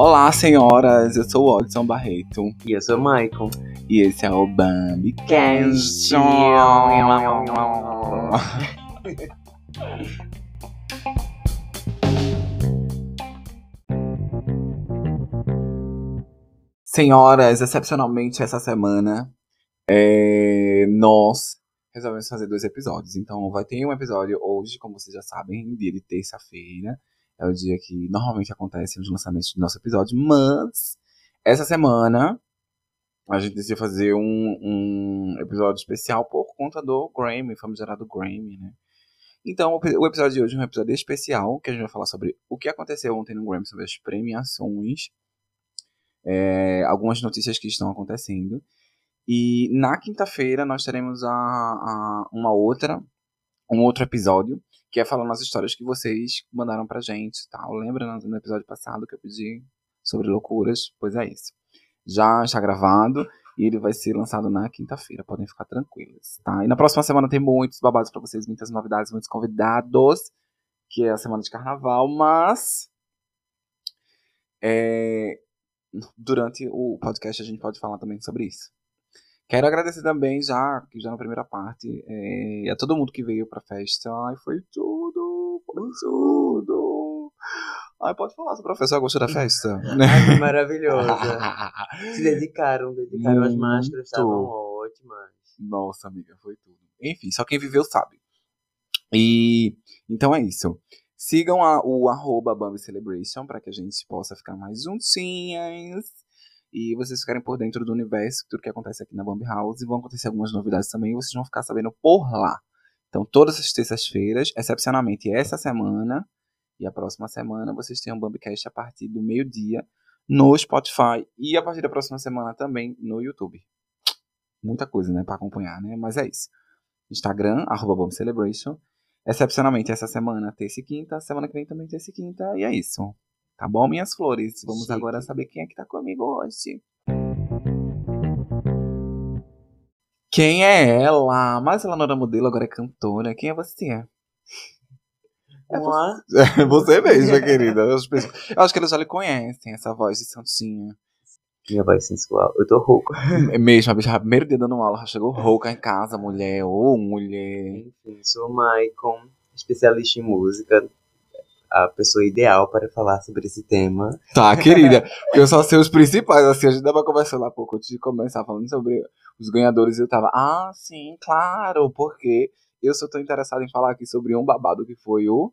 Olá, senhoras. Eu sou o Odson Barreto. E eu sou o Michael. E esse é o Bambi Cast. Senhoras, excepcionalmente essa semana, é, nós resolvemos fazer dois episódios. Então, vai ter um episódio hoje, como vocês já sabem, dia de terça-feira. É o dia que normalmente acontece os lançamentos do nosso episódio. Mas, essa semana, a gente decidiu fazer um, um episódio especial por conta do Grammy, famigerado Grammy, né? Então, o episódio de hoje é um episódio especial, que a gente vai falar sobre o que aconteceu ontem no Grammy, sobre as premiações, é, algumas notícias que estão acontecendo. E na quinta-feira nós teremos a, a, uma outra, um outro episódio, que é falando as histórias que vocês mandaram pra gente, tal. Lembra no, no episódio passado que eu pedi sobre loucuras? Pois é isso. Já está gravado e ele vai ser lançado na quinta-feira, podem ficar tranquilos, tá? E na próxima semana tem muitos babados para vocês, muitas novidades, muitos convidados, que é a semana de carnaval, mas é, durante o podcast a gente pode falar também sobre isso. Quero agradecer também, já que já na primeira parte, é, a todo mundo que veio pra festa. Ai, foi tudo, foi tudo. Ai, pode falar, se o professor gostou da festa? Ai, maravilhosa. Se dedicaram, dedicaram as máscaras, estavam ótimas. Nossa, amiga, foi tudo. Enfim, só quem viveu sabe. E então é isso. Sigam a, o arroba Bambi Celebration para que a gente possa ficar mais juntinhas e vocês ficarem por dentro do universo, tudo que acontece aqui na Bambi House. E vão acontecer algumas novidades também, e vocês vão ficar sabendo por lá. Então, todas as terças-feiras, excepcionalmente essa semana e a próxima semana, vocês têm um Bambicast a partir do meio-dia no Spotify e a partir da próxima semana também no YouTube. Muita coisa, né, para acompanhar, né? Mas é isso. Instagram, arroba Bambi Celebration. Excepcionalmente essa semana, terça e quinta. Semana que vem também terça e quinta. E é isso. Tá bom, minhas flores? Vamos Chique. agora saber quem é que tá comigo hoje. Quem é ela? Mas ela não era modelo, agora é cantora. Quem é você? É Uma... É você mesma, querida. Eu acho que eles já lhe conhecem, essa voz de Santinha. Minha voz sensual. Eu tô rouco. É mesmo, a bicha, primeiro dia dando aula, já chegou rouca em casa, mulher. Ô, mulher. Enfim, sou o Maicon, especialista em música. A pessoa ideal para falar sobre esse tema. Tá, querida. Porque eu só sei os principais, assim, a gente tava conversando há pouco antes de começar falando sobre os ganhadores e eu tava, ah, sim, claro, porque eu só tô interessado em falar aqui sobre um babado que foi o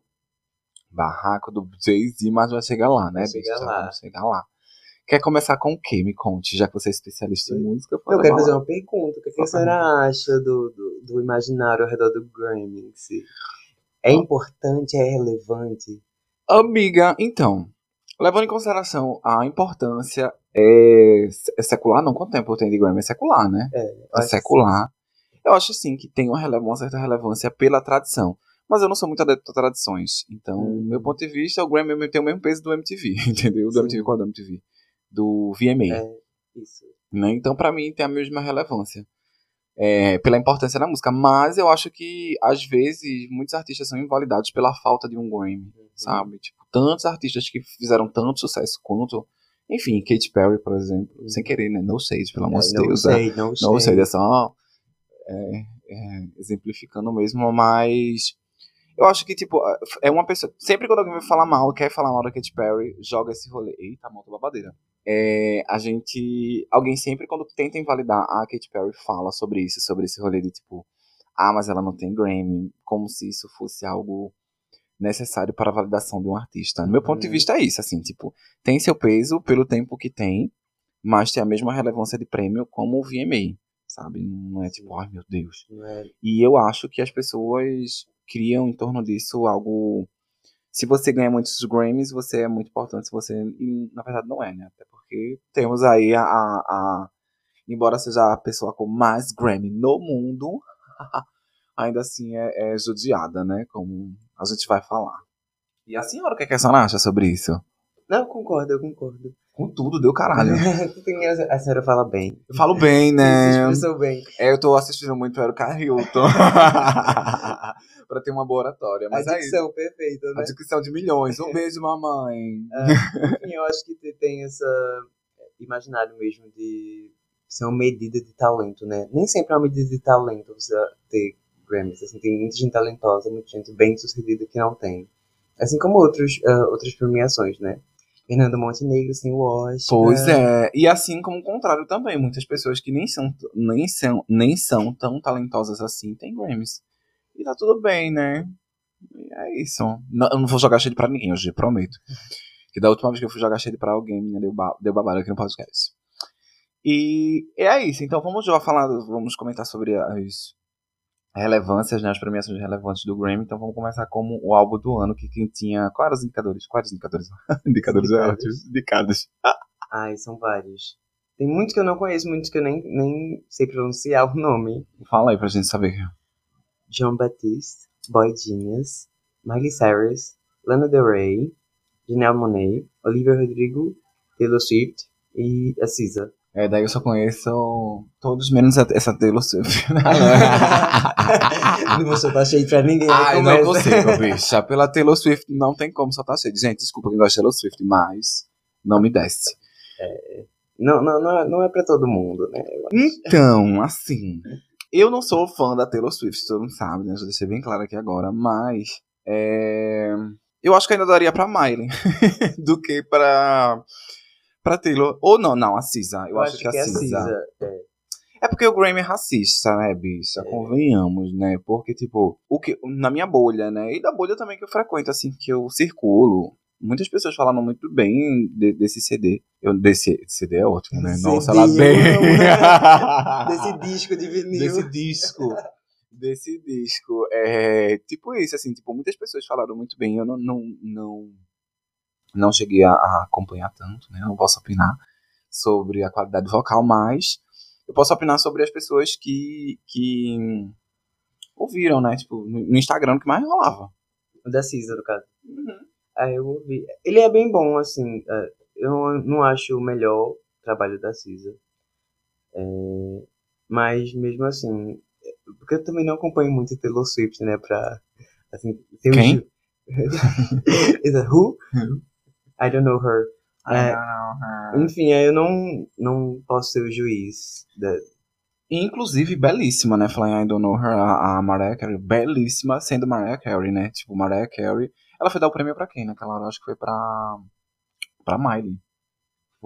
barraco do Jay-Z, mas vai chegar lá, né, Vai chegar bicha? lá. Vamos chegar lá. Quer começar com o quê? Me conte, já que você é especialista em música. Eu quero fazer uma pergunta. O que, que a senhora acha do, do, do imaginário ao redor do Grammy? em si? É importante, é relevante? Amiga, então, levando em consideração a importância é, é secular, não quanto tempo tem de Grammy? É secular, né? É, É secular. Eu acho sim que tem uma, uma certa relevância pela tradição. Mas eu não sou muito adepto a tradições. Então, Hum. meu ponto de vista, o Grammy tem o mesmo peso do MTV, entendeu? Do Sim. MTV, qual é do MTV? Do VMA. É, isso. né? Então, pra mim, tem a mesma relevância. É, pela importância da música. Mas eu acho que, às vezes, muitos artistas são invalidados pela falta de um Grammy, sabe? Tipo, tantos artistas que fizeram tanto sucesso quanto. Enfim, Katy Perry, por exemplo. Uhum. Sem querer, né? No shade, pelo amor É, de não Deus. né? sei, não sei. Não sei, é só é, é, exemplificando mesmo, mas eu acho que, tipo, é uma pessoa. Sempre quando alguém vai falar mal, quer falar mal da Katy Perry, joga esse rolê. Eita, moto babadeira. É, a gente. Alguém sempre, quando tenta invalidar a Katy Perry, fala sobre isso, sobre esse rolê de tipo, ah, mas ela não tem Grammy, como se isso fosse algo necessário para a validação de um artista. No meu ponto de Uhum. vista é isso, assim, tipo, tem seu peso pelo tempo que tem, mas tem a mesma relevância de prêmio como o VMA, sabe? Não é tipo, ai meu Deus. É- E eu acho que as pessoas criam em torno disso algo. Se você ganha muitos Grammys, você é muito importante. Se você. Na verdade não é, né? Até porque temos aí a. a- a- embora seja a pessoa com mais Grammy no mundo, ainda assim é, é judiada, né? Como a gente vai falar. E a senhora, o que, é que a senhora acha sobre isso? Não, eu concordo, eu concordo. Com tudo, deu caralho. A senhora fala bem. Eu falo bem, né? expressou bem. É, eu tô assistindo muito Erika Hilton. pra ter uma boa oratória. Mas a é dicção perfeita, A né? dicção de milhões. Um beijo, mamãe. Enfim, eu acho que te- tem essa imaginário mesmo de ser uma medida de talento, né? Nem sempre é uma medida de talento você ter Grammys. Assim, tem muita gente talentosa, muita gente bem sucedida que não tem. Assim como outros, ah, outras premiações, né? Fernando Montenegro sem o Oscar. Pois é. E assim como o contrário também. Muitas pessoas que nem são, nem são, nem são tão talentosas assim têm Grammys. E tá tudo bem, né? E é isso. Não, eu não vou jogar shade pra ninguém hoje, prometo. Que da última vez que eu fui jogar shade pra alguém, menina, deu, ba deu babado aqui no podcast. E é isso. Então vamos já falar, vamos comentar sobre as relevâncias, né? As premiações relevantes do Grammy. Então vamos começar como o álbum do ano, que quem tinha. Quais eram os indicadores? Quais os indicadores? indicadores é Indicados. Ai, são vários. Tem muitos que eu não conheço, muitos que eu nem, nem sei pronunciar o nome. Fala aí pra gente saber. John Baptiste, Boy Genius, Miley Cyrus, Lana Del Rey, Janelle Monáe, Olivia Rodrigo, Taylor Swift e a Cisa. É, daí eu só conheço todos menos essa Taylor Swift. não vou soltar cheio pra ninguém. Ai, né? não Começa. consigo, bicha. Pela Taylor Swift não tem como soltar cheio. Gente, desculpa quem gosta de Taylor Swift, mas não me desce. Não, não, não, é, não é pra todo mundo, né? Então, assim, eu não sou fã da Taylor Swift, todo mundo sabe, né? Já deixei bem claro aqui agora, mas é, eu acho que ainda daria pra Miley do que pra, pra Taylor. Ou não, não, a Cisa. Eu, acho, que, a Cisa. é. É porque o Grammy é racista, né, bicha? Convenhamos, né? Porque, tipo, o que, na minha bolha, né? E da bolha também que eu frequento, assim, que eu circulo. Muitas pessoas falaram muito bem de- desse CD. Eu, desse CD é ótimo, né? CD, Nossa, ela bem. Desse disco de vinil. desse disco. Desse disco. É, tipo isso, assim, tipo, muitas pessoas falaram muito bem. Eu não, não, não, não cheguei a, a acompanhar tanto, né? Não posso opinar sobre a qualidade vocal, mas eu posso opinar sobre as pessoas que, que ouviram, né? Tipo, no Instagram que mais rolava. O da Cisa, no caso. Ah, eu ouvi. Ele é bem bom, assim. é, eu não, acho o melhor trabalho da Cisa. É, mas mesmo assim. é, Porque eu também não acompanho muito Taylor Swift, né? Pra. Assim, ter um Quem? I don't know her. É, enfim, aí eu não, não posso ser o juiz. Da, Inclusive, belíssima, né? Flying I Don't Know Her, a, a Mariah Carey, belíssima, sendo Mariah Carey, né? Tipo, Mariah Carey. Ela foi dar o prêmio pra quem naquela hora? Acho que foi pra. pra Miley.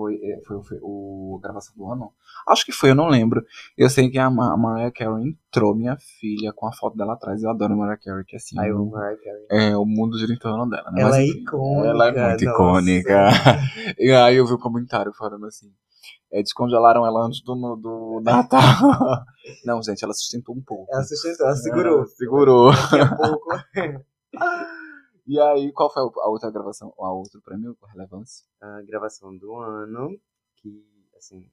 Foi, é, foi, foi o a gravação do ano? Acho que foi, eu não lembro. Eu sei que a, Ma- Mariah Carey entrou, minha filha, com a foto dela atrás. Eu adoro a Mariah Carey, que assim. I amo Mariah Carey. é, o mundo gira em torno dela, né? Ela Mas, é icônica, Ela é muito nossa. icônica. E aí eu vi o comentário falando assim. É, descongelaram ela antes do, do Natal. Não, gente, ela sustentou um pouco. Ela sustentou, ela segurou. Segurou. Daqui a pouco. E aí, qual foi a outra gravação, a outro prêmio com relevância? a gravação do ano, que, assim,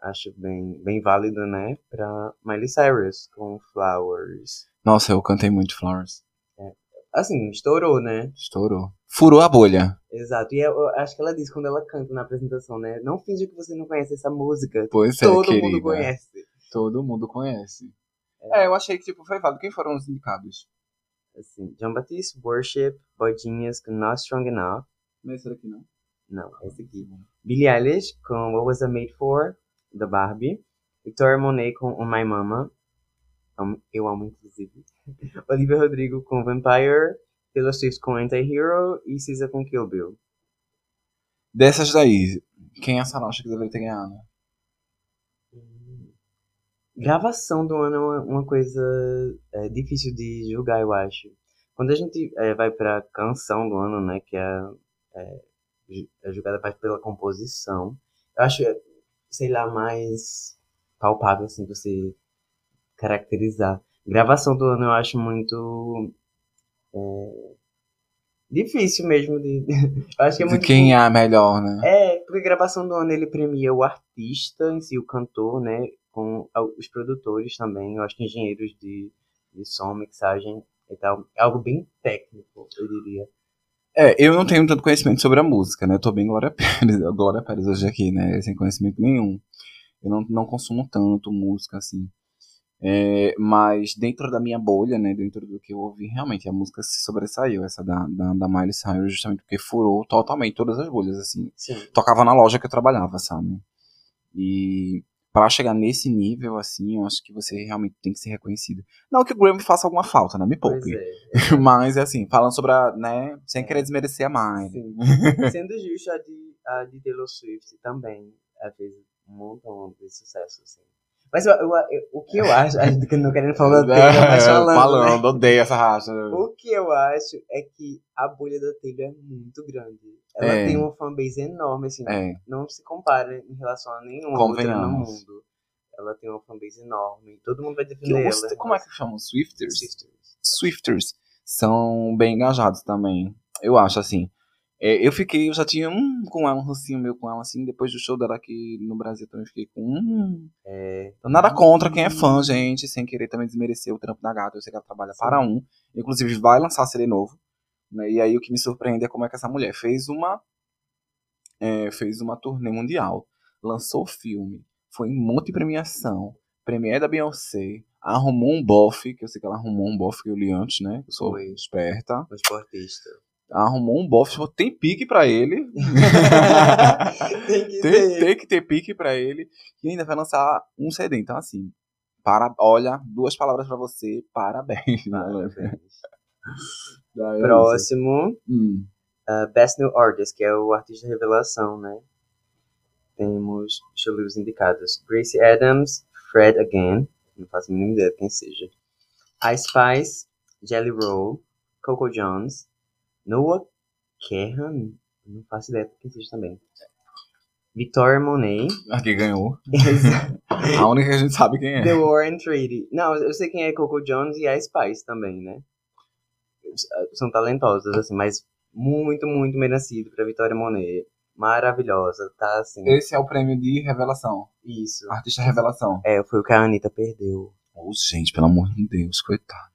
acho bem, bem válido, né? Pra Miley Cyrus, com Flowers. Nossa, eu cantei muito Flowers. Assim, estourou, né? Estourou. Furou a bolha. Exato. E eu, eu acho que ela disse quando ela canta na apresentação, né? Não finge que você não conhece essa música. Pois é, Todo querida. mundo conhece. Todo mundo conhece. É, eu achei que tipo, foi válido. Quem foram os indicados? Assim, John Baptiste, Worship, Boy Genius com Not Strong Enough. Não é esse daqui, não. Não, esse aqui. Billie Eilish com What Was I Made For, da Barbie. Victoria Monet com On My Mama. Eu amo, inclusive. Olivia Rodrigo com Vampire. Taylor Swift com Anti-Hero. E Cisa com Kill Bill. Dessas daí, quem essa acha que deveria ter ganhado? Gravação do ano é uma, uma coisa é, difícil de julgar, eu acho. Quando a gente é, vai pra canção do ano, né, que é, é, é julgada mais pela composição, eu acho, sei lá, mais palpável, assim, você caracterizar. Gravação do ano eu acho muito é, difícil mesmo de... eu acho que é De muito quem é a melhor, né? é, porque gravação do ano ele premia o artista em si, o cantor, né? Com os produtores também, eu acho que engenheiros de, de som, mixagem e tal. É algo bem técnico, eu diria. É, eu não tenho tanto conhecimento sobre a música, né? Eu tô bem Glória Pérez, Glória Pérez hoje aqui, né? Sem conhecimento nenhum. Eu não, não consumo tanto música, assim. É, mas dentro da minha bolha, né? Dentro do que eu ouvi, realmente a música se sobressaiu, essa da, da, da Miley Cyrus, justamente porque furou totalmente todas as bolhas, assim. Sim. Tocava na loja que eu trabalhava, sabe? E para chegar nesse nível, assim, eu acho que você realmente tem que ser reconhecido. Não que o Grammy faça alguma falta, né? Me poupe. é. Mas, é assim, falando sobre a, né, sem É. querer desmerecer a Miley. Sim. Sendo justo, a de, a de Taylor Swift também ela fez um montão de sucesso, assim. Mas eu, eu- eu- o que eu acho, gente não querendo falar da Taylor, mas falando, né? falando, odeio essa racha. O que eu acho é que a bolha da Taylor é muito grande. Ela É. tem uma fanbase enorme, assim, É, não se compara em relação a nenhuma outra no mundo. Ela tem uma fanbase enorme, todo mundo vai que defender eu ela. como é que chamam? Swifters? Swifters. Swifters são bem engajados também. Eu acho, assim. É, eu fiquei, eu já tinha um com ela, um rancinho meu com ela, assim, depois do show dela aqui no Brasil também fiquei com um. É, Então, nada contra quem é fã, gente, sem querer também desmerecer o trampo da gata. Eu sei que ela trabalha Sim. para um. Inclusive, vai lançar CD novo. Né? E aí o que me surpreende é como é que essa mulher fez uma. é, fez uma turnê mundial. Lançou o filme. Foi em monte de premiação. Premiere da Beyoncé. Arrumou um bofe, que eu sei que ela arrumou um bofe que eu li antes, né? Eu sou Foi. esperta. o esportista. Arrumou um bofe, tem pique pra ele. tem que tem, ter. tem que ter pique pra ele. E ainda vai lançar um CD. Então, assim, para, olha, duas palavras pra você, parabéns. Parabéns. Daí é Próximo. Hum. uh, Best New Artist, que é o artista revelação, né? Temos, deixa eu ler os indicados. Gracie Adams, Fred Again, não faço a mínima ideia de quem seja. Ice Spice, Jelly Roll, Coco Jones, Noah Kahan, não faço ideia de quem seja também. Victoria Monet, Aqui ganhou. A única que a gente sabe quem é. The War and Treaty. Não, eu sei quem é Coco Jones e a Spice também, né? São talentosas, assim, mas muito, muito merecido pra Vitória Monet. Maravilhosa, tá assim. Esse é o prêmio de revelação. Isso. Artista revelação. É, foi o que a Anitta perdeu. Oh, gente, pelo amor de Deus, coitada.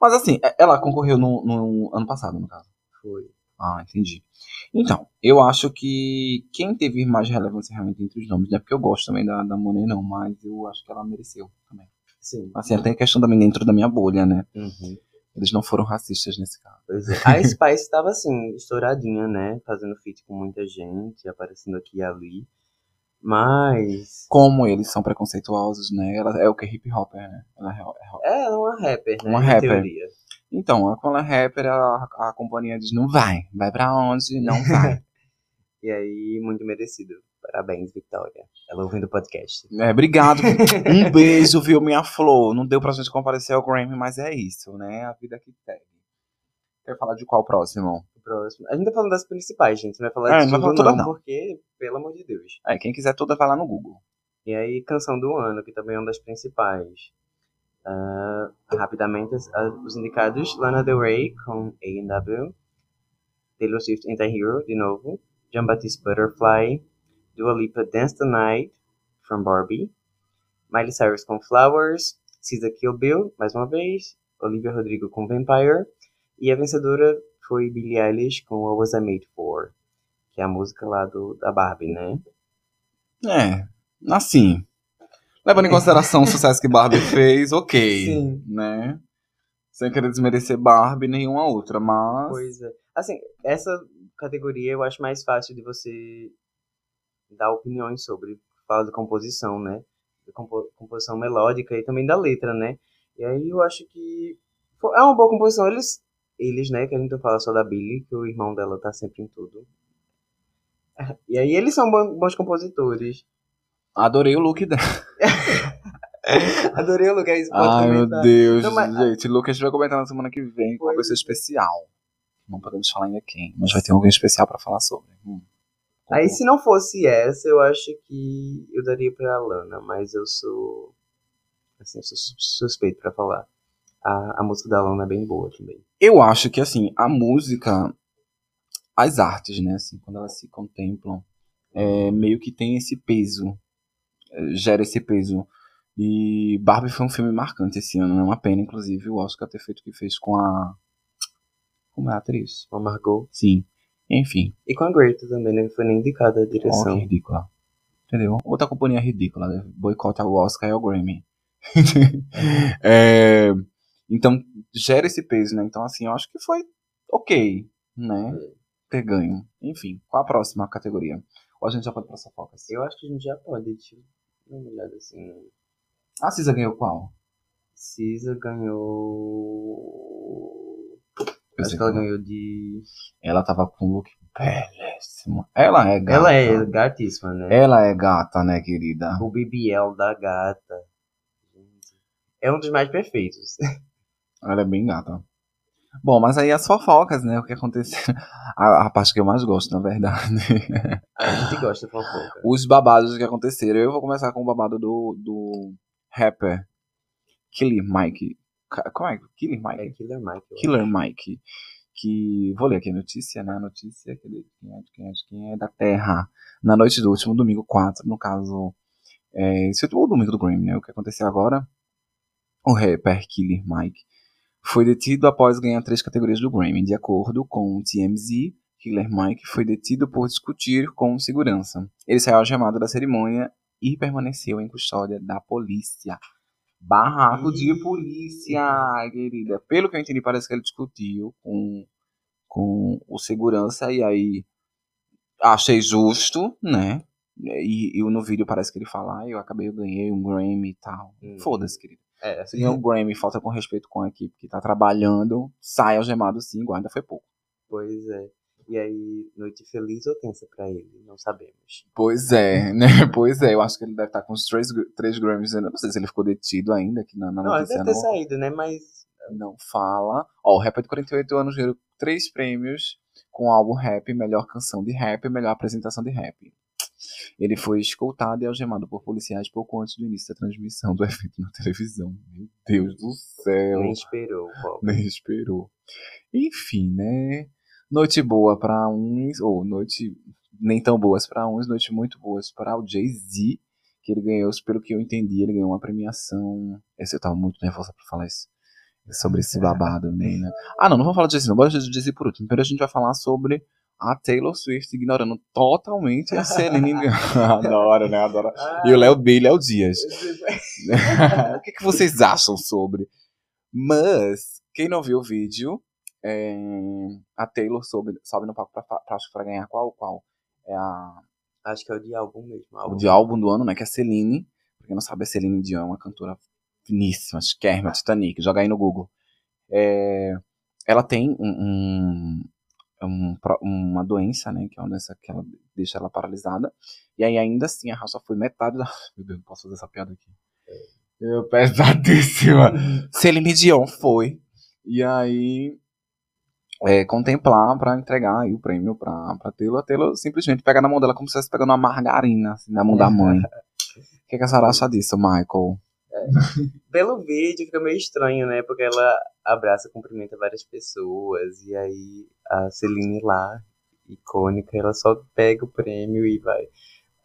Mas assim, é- ela concorreu no, no ano passado, no caso. Foi. Ah, entendi. Então, eu acho que quem teve mais relevância realmente entre os nomes, não é porque eu gosto também da, da Monet, não, mas eu acho que ela mereceu também. Sim. Assim, até a questão também dentro da minha bolha, né? Uhum. Eles não foram racistas nesse caso. Pois é. A Spice tava assim, estouradinha, né? Fazendo feat com muita gente, aparecendo aqui e ali. Mas. Como eles são preconceituosos, né? Ela é o que? Hip hopper, né? Ela é, é hop- É, é uma rapper, né? Uma rapper. teoria. Então, ela é rapper, a, a companhia diz, não vai. Vai pra onde? Não vai. E aí, muito merecido. Parabéns, Victoria. Ela ouvindo o podcast. É, obrigado. Um beijo, viu, minha flor. Não deu pra gente comparecer ao Grammy, mas é isso, né? A vida que segue. Quer falar de qual próximo? Próximo. A gente tá falando das principais, gente. Não vai falar É, de não tudo não, não. porque, pelo amor de Deus. É, quem quiser toda vai lá no Google. E aí, canção do ano, que também é uma das principais. Ah, rapidamente, os indicados: Lana Del Rey com A&W, Taylor Swift Anti-Hero, de novo, John Baptiste Butterfly, Dua Lipa Dance the Night, from Barbie, Miley Cyrus com Flowers, SZA Kill Bill, mais uma vez, Olivia Rodrigo com Vampire, e a vencedora foi Billie Eilish com What Was I Made For, que é a música lá do, da Barbie, né? É, assim. Levando em consideração o sucesso que Barbie fez, ok. Sim. Né? Sem querer desmerecer Barbie nenhuma outra, mas. Pois é. Assim, essa categoria eu acho mais fácil de você dar opiniões sobre. Fala de composição, né? De compo- composição melódica e também da letra, né? E aí eu acho que é uma boa composição. Eles, eles né? Que a gente não fala só da Billy, que o irmão dela tá sempre em tudo. E aí eles são bons compositores. Adorei o look dela. Adorei o lugar, isso pode Ai, meu. Deus. Não, mas- Gente, Luke, a gente vai comentar na semana que vem com uma pessoa é. especial. Não podemos falar ainda quem, mas vai ter alguém especial pra falar sobre. Hum. Aí se não fosse essa, eu acho que eu daria pra Lana, mas eu sou assim, eu sou sus- suspeito pra falar. A, a música da Lana é bem boa também. Eu acho que, assim, a música, as artes, né, assim, quando elas se contemplam, é, meio que tem esse peso, é, gera esse peso. E Barbie foi um filme marcante esse ano, é uma pena, inclusive, o Oscar ter feito o que fez com a como é a atriz. Com a Margot. Sim. Enfim. E com a Greta também, né? Foi nem indicada a direção. que ridícula. Entendeu? Outra companhia ridícula, né? Boicota o Oscar e o Grammy. É, então, gera esse peso, né? Então, assim, eu acho que foi ok, né? Ter ganho. Enfim, qual a próxima categoria? Ou a gente já pode pra fofocas? Eu acho que a gente já pode, deixa uma olhada assim. A Cisa ganhou qual? Cisa ganhou. Eu acho que ela qual. ganhou de. Ela tava com um look belíssimo. Ela é gata. Ela é gatíssima, né? Ela é gata, né, querida? O BBL da gata. É um dos mais perfeitos. Ela é bem gata. Bom, mas aí as fofocas, né? O que aconteceu. A, a parte que eu mais gosto, na verdade. A gente gosta de fofoca. Os babados que aconteceram. Eu vou começar com o babado do, do rapper Killer Mike. Como é? Killer É Mike? Killer Mike. Killer Mike. Que. Vou ler aqui a notícia, né? A notícia que é de quem é, quem é, quem é da Terra. Na noite do último domingo 4, no caso. É, esse último domingo do Grammy, né? O que aconteceu agora? O rapper Killer Mike foi detido após ganhar três categorias do Grammy. De acordo com o TMZ, Killer Mike foi detido por discutir com segurança. Ele saiu algemado da cerimônia e permaneceu em custódia da polícia. Barraco de polícia, querida. Pelo que eu entendi, parece que ele discutiu com, com o segurança e aí achei justo, né? E, e no vídeo parece que ele fala, ah, eu acabei, eu ganhei um Grammy e tal. Hum. Foda-se, querido. É, Se ganhou um Grammy, falta com respeito com a equipe que tá trabalhando, sai algemado sim, guarda foi pouco. Pois é. E aí, noite feliz ou tensa pra ele? Não sabemos. Pois é, né? Pois é, eu acho que ele deve estar com os três, três Grammys. Eu não sei se ele ficou detido ainda, aqui na, na Não, ele notícia deve ter não, saído, né? Mas. não fala. Ó, o rapper de 48 anos ganhou três prêmios com o álbum rap, melhor canção de rap e melhor apresentação de rap. Ele foi escoltado e algemado por policiais pouco antes do início da transmissão do evento na televisão. Meu Deus do céu. Nem esperou, pobre. nem esperou. Enfim, né? Noite boa pra uns, ou noite nem tão boas pra uns, noite muito boas para o Jay-Z, que ele ganhou, pelo que eu entendi, ele ganhou uma premiação. Esse eu tava muito nervosa pra falar isso. Sobre esse babado meio, né? Ah, não, não vamos falar de Jay-Z, não. Bora de Jay-Z por último. Primeiro a gente vai falar sobre a Taylor Swift ignorando totalmente a Celine Dion. Adoro, né? Adoro. E o Léo B, Léo Dias. o que, que vocês acham sobre? Mas, quem não viu o vídeo, é, a Taylor sobe, sobe no palco pra, pra, que pra ganhar qual? Qual? É a, Acho que é o de álbum mesmo. o Álbum. de álbum do ano, né? Que é a Celine. Pra quem não sabe, a Celine Dion é uma cantora finíssima, Skerma, Titanic. Joga aí no Google. É, ela tem um, um- um pro- uma doença, né? Que é uma doença que ela deixa ela paralisada. E aí, ainda assim, a raça foi metade da. Meu Deus, não posso fazer essa piada aqui. É pesadíssima. Celine Dion foi. E aí. é, contemplar pra entregar aí o prêmio pra, pra Taylor. A Taylor simplesmente pega na mão dela como se estivesse pegando uma margarina assim, na mão da mãe. O que, que a senhora acha disso, Michael? Pelo vídeo fica meio estranho, né? Porque ela abraça, cumprimenta várias pessoas. E aí a Celine lá, icônica, ela só pega o prêmio e vai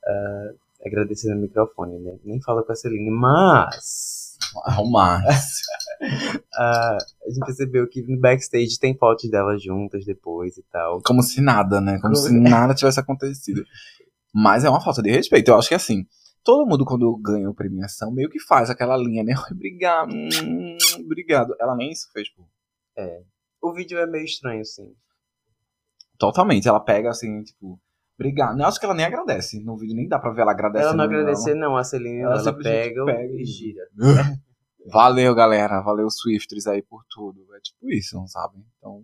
ah, agradecer no microfone, né? Nem fala com a Celine, mas. Arrumar. ah, a gente percebeu que no backstage tem fotos delas juntas depois e tal. Como se nada, né? Como Como- se nada tivesse acontecido. Mas é uma falta de respeito. Eu acho que assim, todo mundo quando ganha a premiação meio que faz aquela linha, né? Obrigado, hum, obrigado. Ela nem isso fez, pô. O vídeo é meio estranho, sim. Totalmente. Ela pega assim, tipo, obrigado. Eu acho que ela nem agradece. No vídeo nem dá pra ver ela agradecendo. Ela não agradecer, não. A Celine, Ela ela, pega, pega e- gira. Valeu, galera. Valeu, Swifters aí por tudo. É tipo isso, não sabe? Então.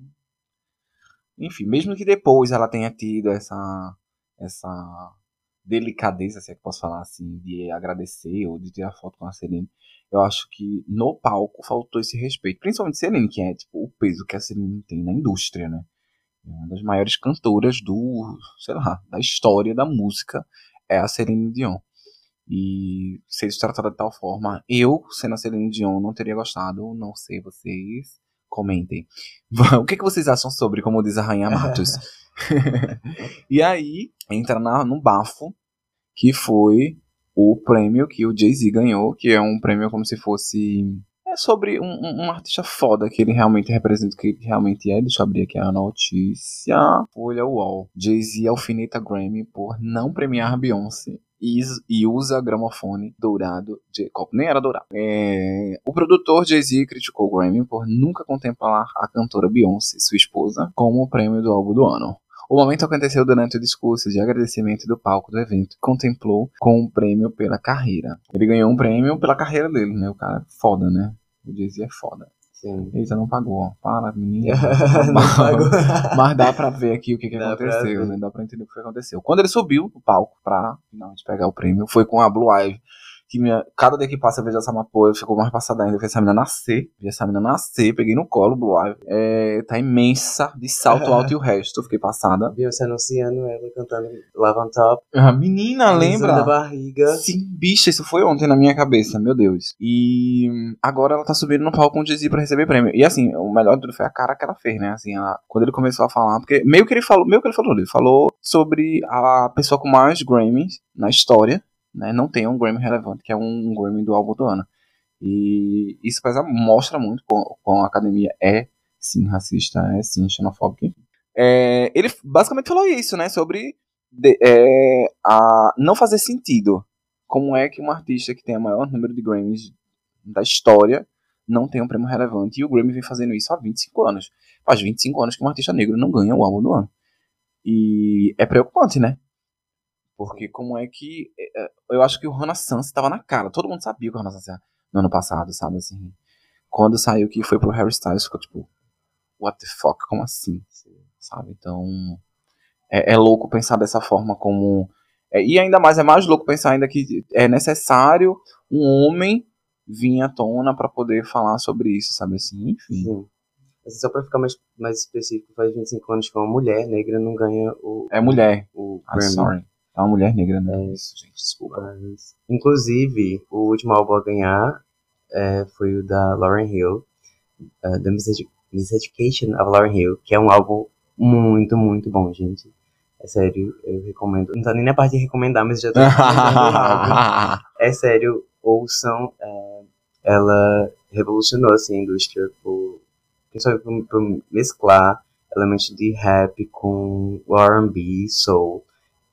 Enfim, mesmo que depois ela tenha tido essa. essa delicadeza, se é que posso falar assim, de agradecer ou de tirar foto com a Celine, eu acho que no palco faltou esse respeito. Principalmente Celine, que é tipo o peso que a Celine tem na indústria, né? É uma das maiores cantoras do, sei lá, da história da música é a Celine Dion. E ser tratada de tal forma, eu, sendo a Celine Dion, não teria gostado. Não sei, vocês comentem. o que, que vocês acham sobre, como diz a Rainha Matos? e aí, entra na, no bafo, que foi o prêmio que o Jay-Z ganhou, que é um prêmio como se fosse. é sobre um, um, um, artista foda que ele realmente representa o que ele realmente é. Deixa eu abrir aqui a notícia. Folha UOL. Jay-Z alfineta Grammy por não premiar Beyoncé e usa gramofone dourado de copo. Nem era dourado. É... O produtor Jay-Z criticou o Grammy por nunca contemplar a cantora Beyoncé, sua esposa, como o prêmio do álbum do ano. O momento aconteceu durante o discurso de agradecimento do palco do evento. Contemplou com um prêmio pela carreira. Ele ganhou um prêmio pela carreira dele, né? O cara é foda, né? O Jay-Z é foda. Sim. Eita, não pagou. Para, menina. não pagou. Mas dá pra ver aqui o que, que aconteceu, né? Dá pra entender o que aconteceu. Quando ele subiu no palco pra finalmente pegar o prêmio, foi com a Blue Ivy que minha, cada dia que passa eu vejo essa mapoa, eu fico mais passada ainda. Eu vi essa menina nascer, vi essa menina nascer, peguei no colo, Blue Ivy. É, tá imensa, de salto alto e o resto, fiquei passada. Viu você anunciando ela cantando Love on Top. A menina, lembra? da barriga. Sim, bicha, isso foi ontem na minha cabeça, meu Deus. E agora ela tá subindo no palco com o Jay-Z pra receber prêmio. E assim, o melhor de tudo foi a cara que ela fez, né? Assim, ela, quando ele começou a falar, porque meio que ele falou, meio que ele falou, ele falou sobre a pessoa com mais Grammys na história né, não tem um Grammy relevante, que é um, Grammy do álbum do ano. E isso faz, mostra muito com, com a academia é sim racista, é sim xenofóbica. É, ele basicamente falou isso, né, sobre de, é, a não fazer sentido. Como é que um artista que tem o maior número de Grammys da história não tem um prêmio relevante? E o Grammy vem fazendo isso há 25 anos. Faz 25 anos que um artista negro não ganha o álbum do ano. E é preocupante, né? Porque como é que. É, é, eu acho que o Renaissance estava na cara. Todo mundo sabia que o Renaissance ia no ano passado, sabe? Assim. Quando saiu que foi pro Harry Styles, ficou tipo. What the fuck? Como assim? Sabe? Então. É, é louco pensar dessa forma como. É, e ainda mais, é mais louco pensar ainda que é necessário um homem vir à tona para poder falar sobre isso, sabe assim? Enfim. Sim. Assim, só pra ficar mais, mais específico, faz 25 anos que uma mulher negra não ganha o. É mulher. O I'm Grammy. sorry. É uma mulher negra, né? É isso, gente, desculpa. Mas, inclusive, o último álbum a ganhar é, foi o da Lauren Hill, uh, The Miseducation of Lauren Hill, que é um álbum muito, muito bom, gente. É sério, eu recomendo. Não tá nem na parte de recomendar, mas já tô recomendando É sério, ouçam. É, ela revolucionou assim, a indústria por, principalmente por, por mesclar elementos de rap com R&B, soul.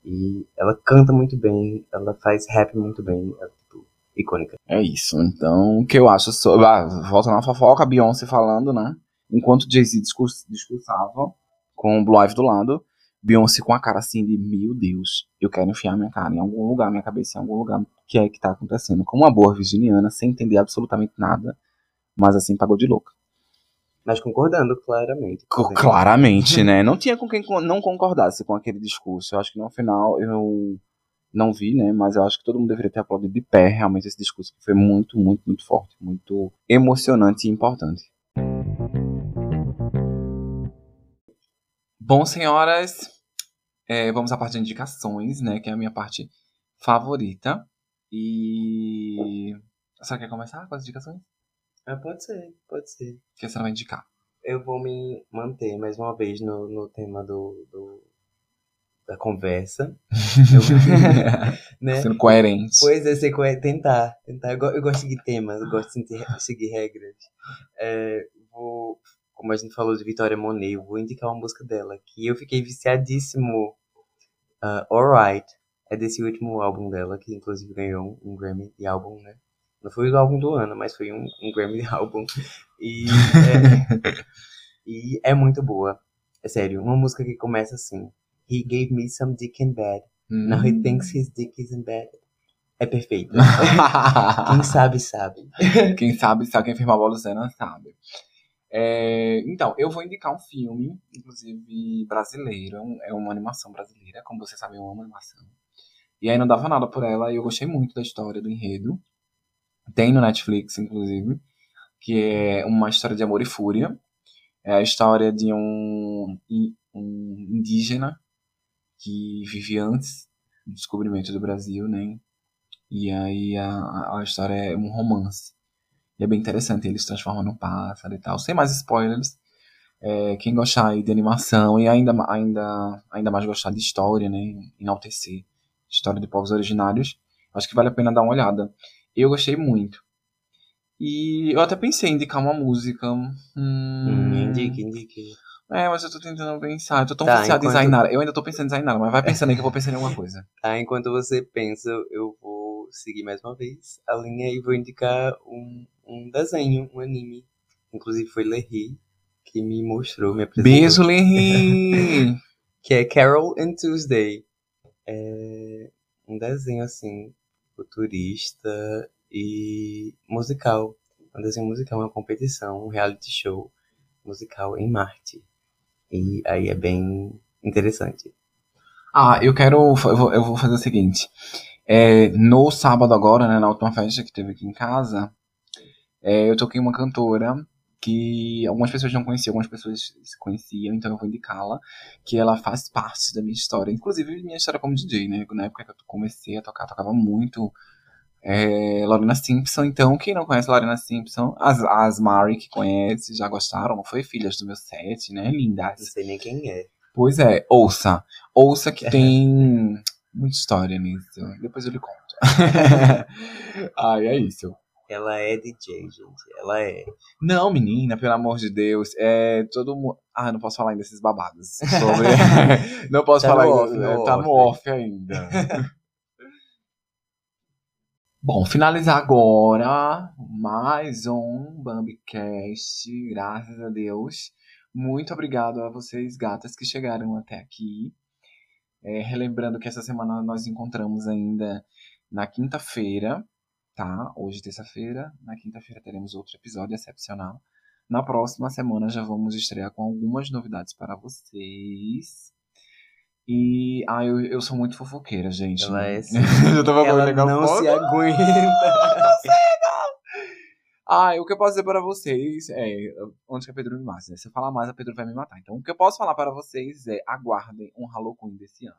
E ela canta muito bem, ela faz rap muito bem, é tipo, icônica. É isso, então o que eu acho sobre. Ah, volta na fofoca, Beyoncé falando, né? Enquanto Jay-Z discurs, discursava com o Blue Ivy do lado, Beyoncé com a cara assim de meu Deus, eu quero enfiar minha cara em algum lugar, minha cabeça em algum lugar que é que tá acontecendo. Como uma boa virginiana, sem entender absolutamente nada, mas assim pagou de louca. Mas concordando, claramente. Claramente, né? Não tinha com quem não concordasse com aquele discurso. Eu acho que no final eu não vi, né? Mas eu acho que todo mundo deveria ter aplaudido de pé realmente esse discurso, que foi muito, muito, muito forte, muito emocionante e importante. Bom, senhoras, é, vamos à parte de indicações, né? Que é a minha parte favorita. E. Você quer começar com as indicações? Ah, pode ser, pode ser. O que você vai indicar? Eu vou me manter mais uma vez no, no tema do, do da conversa. eu, né? Sendo coerente. Pois é, ser coerente. Tentar, tentar. Eu, eu, gosto de seguir temas, eu gosto de seguir, seguir regras. É, vou, como a gente falou de Vitória Monet, eu vou indicar uma música dela que eu fiquei viciadíssimo. Uh, Alright. É desse último álbum dela, que inclusive ganhou um Grammy de álbum, né? Não foi o álbum do ano, mas foi um, um Grammy álbum. E é, e é muito boa. É sério, uma música que começa assim. He gave me some dick in bed. Hum. Now he thinks his dick is in bed. É perfeito. quem sabe, sabe. quem sabe, sabe. Quem firma a Lucena sabe. É, então, eu vou indicar um filme, inclusive brasileiro. É, um, é uma animação brasileira. Como vocês sabem, eu amo animação. E aí não dava nada por ela e eu gostei muito da história, do enredo. Tem no Netflix, inclusive, que é uma história de amor e fúria. É a história de um, um indígena que vive antes do descobrimento do Brasil, né? E aí a, a história é um romance. E é bem interessante, ele se transforma num pássaro e tal. Sem mais spoilers. É, quem gostar aí de animação e ainda, ainda, ainda mais gostar de história, né? Enaltecer história de povos originários, acho que vale a pena dar uma olhada. Eu gostei muito. E eu até pensei em indicar uma música. Hum... Hum, indique, indique. É, mas eu tô tentando pensar. Eu tô tão Tá, viciado em enquanto- Zainara. Eu ainda tô pensando em Zainara, mas vai pensando aí que eu vou pensando em alguma coisa. Tá, enquanto você pensa, eu vou seguir mais uma vez a linha e vou indicar um, um desenho, um anime. Inclusive foi Lerry que me mostrou, me apresentou. Beijo, Lenri! Que é Carol and Tuesday. É um desenho assim, futurista e musical. Um desenho musical, uma competição, um reality show musical em Marte. E aí é bem interessante. Ah, eu quero. Eu vou, eu vou fazer o seguinte. É, no sábado agora, né, na última festa que teve aqui em casa, é, eu toquei uma cantora que algumas pessoas não conheciam, algumas pessoas se conheciam, então eu vou indicá-la, que ela faz parte da minha história. Inclusive, minha história como DJ, né? Na época que eu comecei a tocar, tocava muito é, Lorena Simpson. Então, quem não conhece Lorena Simpson, as, as Mari que conhece, já gostaram, não foi? Filhas do meu set, né? Não Lindas. sei nem quem é. Pois é, ouça. Ouça que tem muita história nisso. Depois eu lhe conto. Ai, é isso. Ela é DJ, gente. Ela é. Não, menina, pelo amor de Deus. É todo mundo. Ah, não posso falar ainda desses babados. Sobre... não posso Tá falar ainda. off, no tá no off. off ainda. Bom, finalizar agora mais um Bambicast, graças a Deus. Muito obrigado a vocês, gatas, que chegaram até aqui. É, relembrando que essa semana nós encontramos ainda na quinta-feira, tá? Hoje, terça-feira. Na quinta-feira teremos outro episódio excepcional. Na próxima semana já vamos estrear com algumas novidades para vocês. E. Ah, eu, eu sou muito fofoqueira, gente. Ela é sim. eu tava Ela não foto. se aguenta. Ah, o que eu posso dizer para vocês é. Onde que a Pedro me mata? né? Se eu falar mais, a Pedro vai me matar. Então, o que eu posso falar para vocês é: aguardem um Halloween desse ano.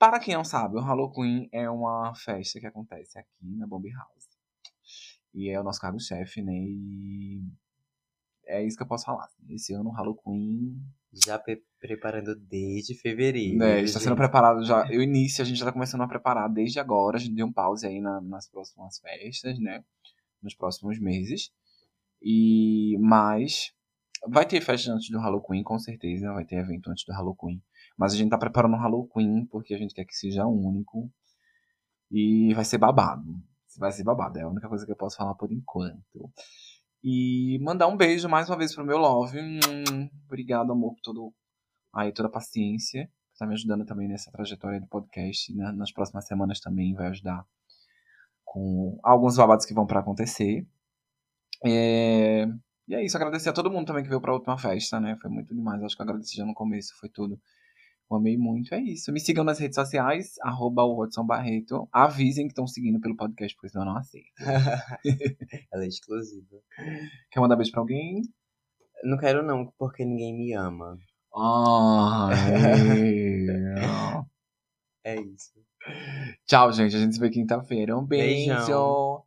Para quem não sabe, o Halloween é uma festa que acontece aqui na Bomb House. E é o nosso cargo-chefe, né? E. É isso que eu posso falar. Esse ano o Halloween Já pre- preparando desde fevereiro. né, está sendo preparado já. O início a gente já tá começando a preparar desde agora. A gente deu um pause aí na- nas próximas festas, né? Nos próximos meses. E mas vai ter festa antes do Halloween, com certeza. Vai ter evento antes do Halloween. Mas a gente tá preparando o Halloween porque a gente quer que seja único. E vai ser babado. Vai ser babado. É a única coisa que eu posso falar por enquanto. E mandar um beijo mais uma vez pro meu love. Obrigado, amor, por todo aí toda a paciência. que Tá me ajudando também nessa trajetória do podcast. né? Nas próximas semanas também vai ajudar com alguns babados que vão pra acontecer. É, E é isso, agradecer a todo mundo também que veio pra última festa, né? Foi muito demais. Acho que eu agradeci já no começo, foi tudo. Eu amei muito, é isso. Me sigam nas redes sociais, arroba o Rodson Barreto. Avisem que estão seguindo pelo podcast, porque senão eu não aceito. Ela é exclusiva. Quer mandar beijo pra alguém? Não quero não, porque ninguém me ama. Ai. É isso. Tchau, gente. A gente se vê quinta-feira. Um beijo. Beijão.